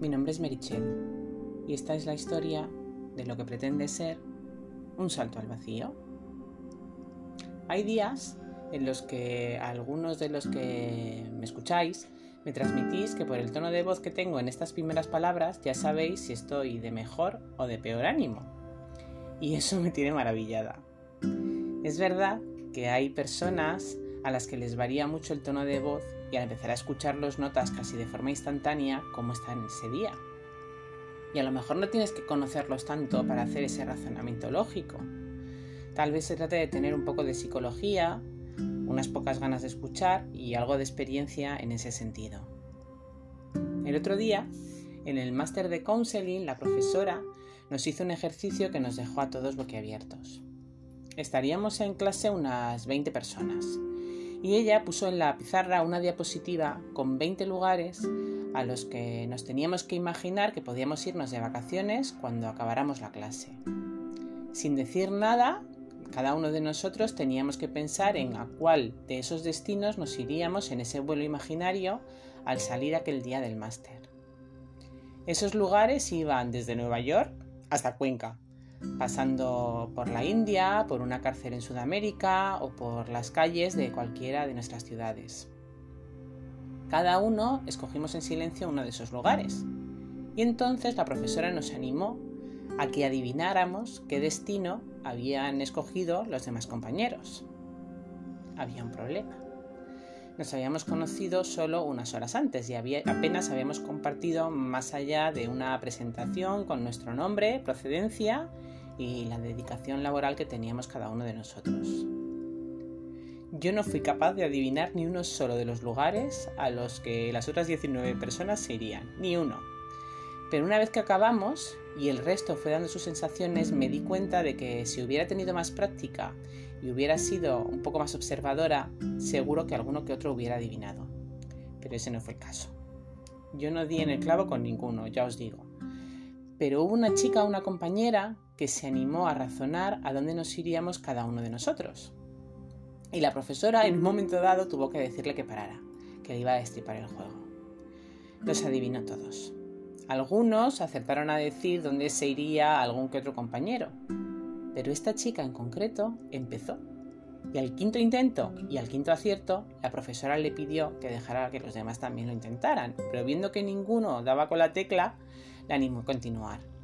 Mi nombre es Merichel y esta es la historia de lo que pretende ser un salto al vacío. Hay días en los que algunos de los que me escucháis me transmitís que por el tono de voz que tengo en estas primeras palabras ya sabéis si estoy de mejor o de peor ánimo. Y eso me tiene maravillada. Es verdad que hay personas a las que les varía mucho el tono de voz y al empezar a escucharlos notas casi de forma instantánea cómo están ese día. Y a lo mejor no tienes que conocerlos tanto para hacer ese razonamiento lógico. Tal vez se trate de tener un poco de psicología, unas pocas ganas de escuchar y algo de experiencia en ese sentido. El otro día, en el máster de counseling, la profesora nos hizo un ejercicio que nos dejó a todos boquiabiertos. Estaríamos en clase unas 20 personas y ella puso en la pizarra una diapositiva con 20 lugares a los que nos teníamos que imaginar que podíamos irnos de vacaciones cuando acabáramos la clase. Sin decir nada, cada uno de nosotros teníamos que pensar en a cuál de esos destinos nos iríamos en ese vuelo imaginario al salir aquel día del máster. Esos lugares iban desde Nueva York hasta Cuenca, pasando por la India, por una cárcel en Sudamérica o por las calles de cualquiera de nuestras ciudades. Cada uno escogimos en silencio uno de esos lugares y entonces la profesora nos animó a que adivináramos qué destino habían escogido los demás compañeros. Había un problema. Nos habíamos conocido solo unas horas antes y apenas habíamos compartido más allá de una presentación con nuestro nombre, procedencia y la dedicación laboral que teníamos cada uno de nosotros. Yo no fui capaz de adivinar ni uno solo de los lugares a los que las otras 19 personas se irían, ni uno. Pero una vez que acabamos y el resto fue dando sus sensaciones, me di cuenta de que si hubiera tenido más práctica y hubiera sido un poco más observadora, seguro que alguno que otro hubiera adivinado. Pero ese no fue el caso. Yo no di en el clavo con ninguno, ya os digo. Pero hubo una chica, una compañera, que se animó a razonar a dónde nos iríamos cada uno de nosotros. Y la profesora en un momento dado tuvo que decirle que parara, que le iba a destripar el juego. Los adivinó todos. Algunos acertaron a decir dónde se iría algún que otro compañero, pero esta chica en concreto empezó. Y al quinto intento y al quinto acierto, la profesora le pidió que dejara que los demás también lo intentaran, pero viendo que ninguno daba con la tecla, la animó a continuar.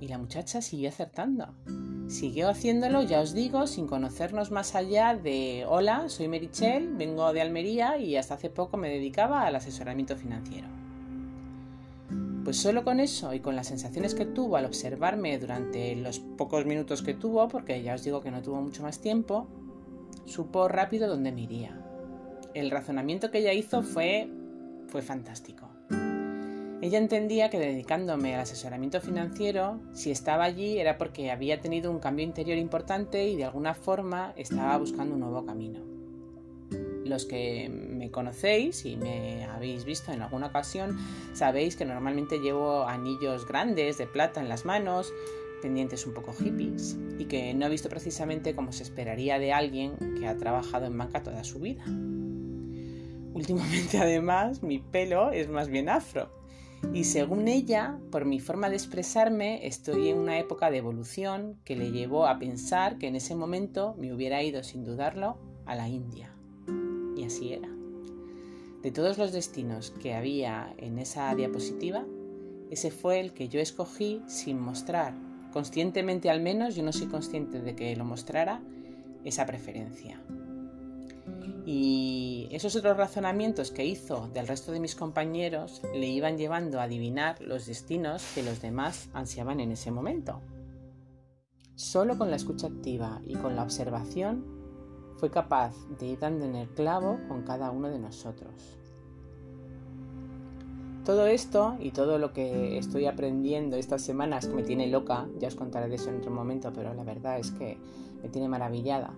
Y la muchacha siguió acertando. Siguió haciéndolo, ya os digo, sin conocernos más allá de hola, soy Merichel, vengo de Almería y hasta hace poco me dedicaba al asesoramiento financiero. Pues solo con eso y con las sensaciones que tuvo al observarme durante los pocos minutos que tuvo, porque ya os digo que no tuvo mucho más tiempo, supo rápido dónde me iría. El razonamiento que ella hizo fue fue fantástico. Ella entendía que dedicándome al asesoramiento financiero, si estaba allí era porque había tenido un cambio interior importante y de alguna forma estaba buscando un nuevo camino. Los que me conocéis y me habéis visto en alguna ocasión sabéis que normalmente llevo anillos grandes de plata en las manos, pendientes un poco hippies, y que no he visto precisamente como se esperaría de alguien que ha trabajado en banca toda su vida. Últimamente además mi pelo es más bien afro, y según ella, por mi forma de expresarme, estoy en una época de evolución que le llevó a pensar que en ese momento me hubiera ido sin dudarlo a la India. Y así era. De todos los destinos que había en esa diapositiva, ese fue el que yo escogí sin mostrar, conscientemente al menos, yo no soy consciente de que lo mostrara, esa preferencia. Y esos otros razonamientos que hizo del resto de mis compañeros le iban llevando a adivinar los destinos que los demás ansiaban en ese momento. Solo con la escucha activa y con la observación fue capaz de ir dando en el clavo con cada uno de nosotros. Todo esto y todo lo que estoy aprendiendo estas semanas que me tiene loca, ya os contaré de eso en otro momento, pero la verdad es que me tiene maravillada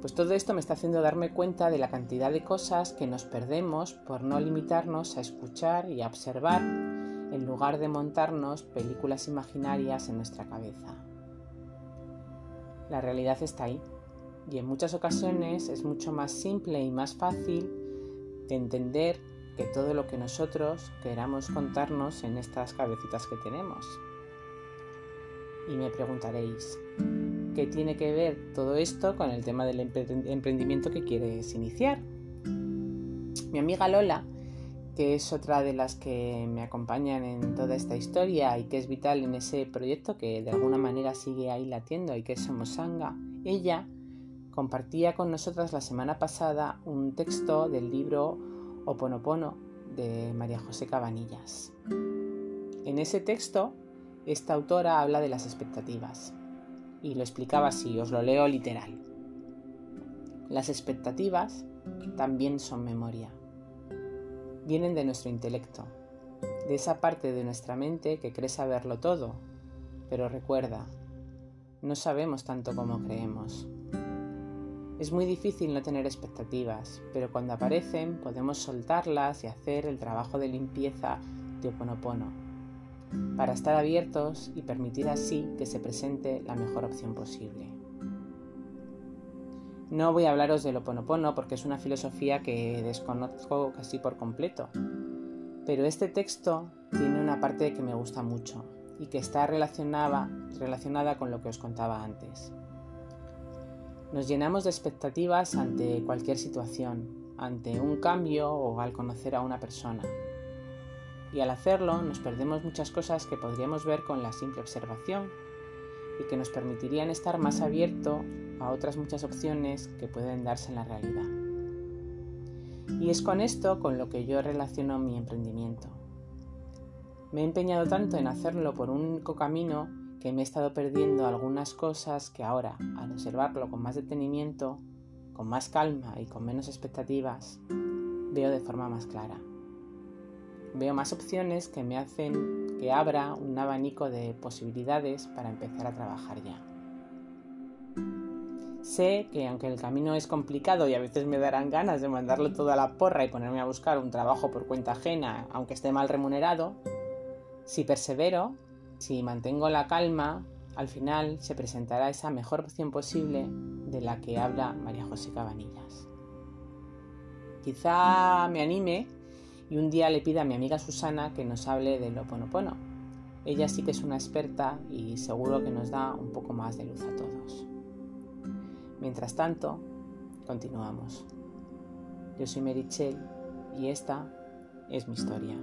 pues todo esto me está haciendo darme cuenta de la cantidad de cosas que nos perdemos por no limitarnos a escuchar y a observar en lugar de montarnos películas imaginarias en nuestra cabeza. La realidad está ahí y en muchas ocasiones es mucho más simple y más fácil de entender que todo lo que nosotros queramos contarnos en estas cabecitas que tenemos. Y me preguntaréis, ¿qué tiene que ver todo esto con el tema del emprendimiento que quieres iniciar? Mi amiga Lola, que es otra de las que me acompañan en toda esta historia y que es vital en ese proyecto que de alguna manera sigue ahí latiendo y que es Somosanga, ella compartía con nosotras la semana pasada un texto del libro Oponopono de María José Cabanillas. En ese texto, esta autora habla de las expectativas y lo explicaba así, os lo leo literal. Las expectativas también son memoria. Vienen de nuestro intelecto, de esa parte de nuestra mente que cree saberlo todo, pero recuerda, no sabemos tanto como creemos. Es muy difícil no tener expectativas, pero cuando aparecen podemos soltarlas y hacer el trabajo de limpieza de Oponopono, para estar abiertos y permitir así que se presente la mejor opción posible. No voy a hablaros del Oponopono porque es una filosofía que desconozco casi por completo, pero este texto tiene una parte que me gusta mucho y que está relacionada con lo que os contaba antes. Nos llenamos de expectativas ante cualquier situación, ante un cambio o al conocer a una persona. Y al hacerlo nos perdemos muchas cosas que podríamos ver con la simple observación y que nos permitirían estar más abierto a otras muchas opciones que pueden darse en la realidad. Y es con esto con lo que yo relaciono mi emprendimiento. Me he empeñado tanto en hacerlo por un único camino que me he estado perdiendo algunas cosas que ahora, al observarlo con más detenimiento, con más calma y con menos expectativas, veo de forma más clara. Veo más opciones que me hacen que abra un abanico de posibilidades para empezar a trabajar ya. Sé que aunque el camino es complicado y a veces me darán ganas de mandarlo todo a la porra y ponerme a buscar un trabajo por cuenta ajena, aunque esté mal remunerado, si persevero si mantengo la calma, al final se presentará esa mejor opción posible de la que habla María José Cabanillas. Quizá me anime y un día le pida a mi amiga Susana que nos hable del Oponopono. Ella sí que es una experta y seguro que nos da un poco más de luz a todos. Mientras tanto, continuamos. Yo soy Merichel y esta es mi historia.